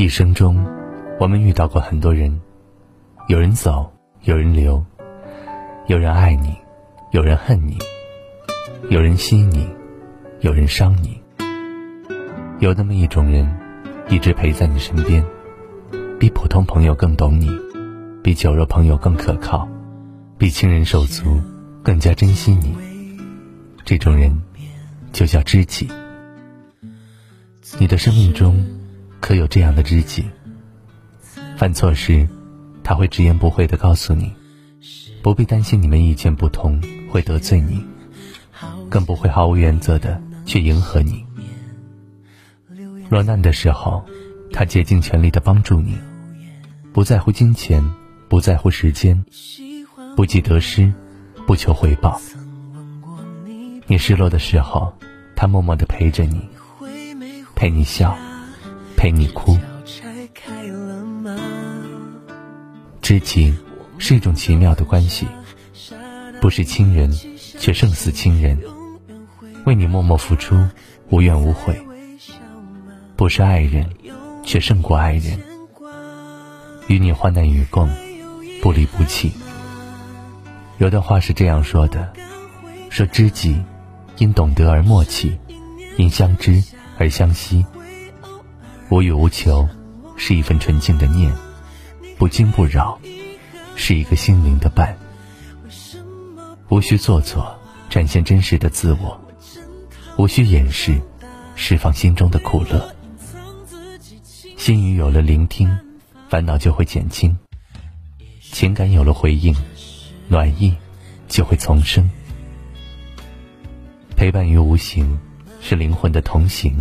一生中，我们遇到过很多人，有人走，有人留，有人爱你，有人恨你，有人惜你，有人伤你。有那么一种人，一直陪在你身边，比普通朋友更懂你，比酒肉朋友更可靠，比亲人手足更加珍惜你。这种人，就叫知己。你的生命中，可有这样的知己？犯错时，他会直言不讳的告诉你，不必担心你们意见不同会得罪你，更不会毫无原则的去迎合你。落难的时候，他竭尽全力的帮助你，不在乎金钱，不在乎时间，不计得失，不求回报。你失落的时候，他默默的陪着你。陪你笑，陪你哭。知己是一种奇妙的关系，不是亲人，却胜似亲人，为你默默付出，无怨无悔；不是爱人，却胜过爱人，与你患难与共，不离不弃。有段话是这样说的：说知己，因懂得而默契，因相知。而相惜，无欲无求，是一份纯净的念；不惊不扰，是一个心灵的伴。无需做作，展现真实的自我；无需掩饰，释放心中的苦乐。心语有了聆听，烦恼就会减轻；情感有了回应，暖意就会丛生。陪伴于无形。是灵魂的同行，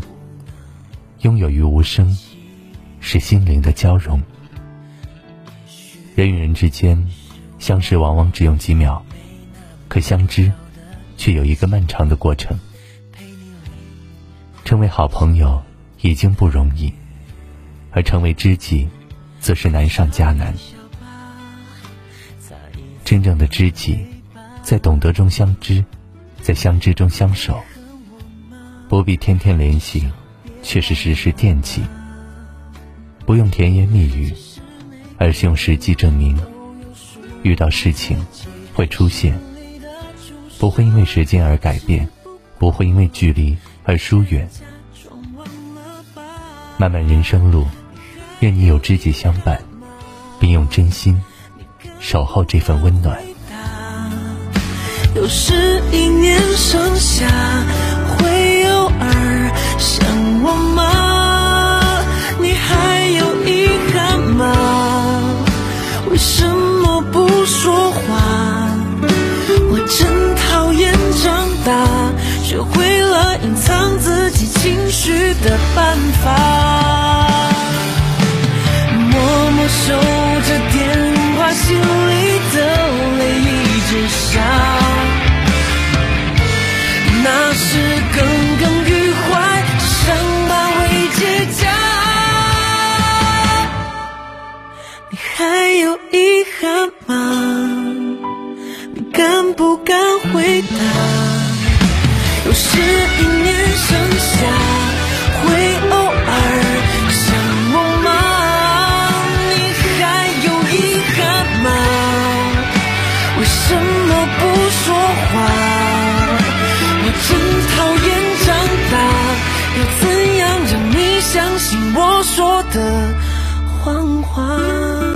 拥有于无声，是心灵的交融。人与人之间相识往往只用几秒，可相知却有一个漫长的过程。成为好朋友已经不容易，而成为知己，则是难上加难。真正的知己，在懂得中相知，在相知中相守。不必天天联系，却是时时惦记。不用甜言蜜语，而是用实际证明。遇到事情会出现，不会因为时间而改变，不会因为距离而疏远。漫漫人生路，愿你有知己相伴，并用真心守候这份温暖。又是一年盛夏。隐藏自己情绪的办法，默默守着电话，心里的泪一直下。那是耿耿于怀，伤疤未结痂。你还有遗憾吗？你敢不敢回答？又是说的谎话。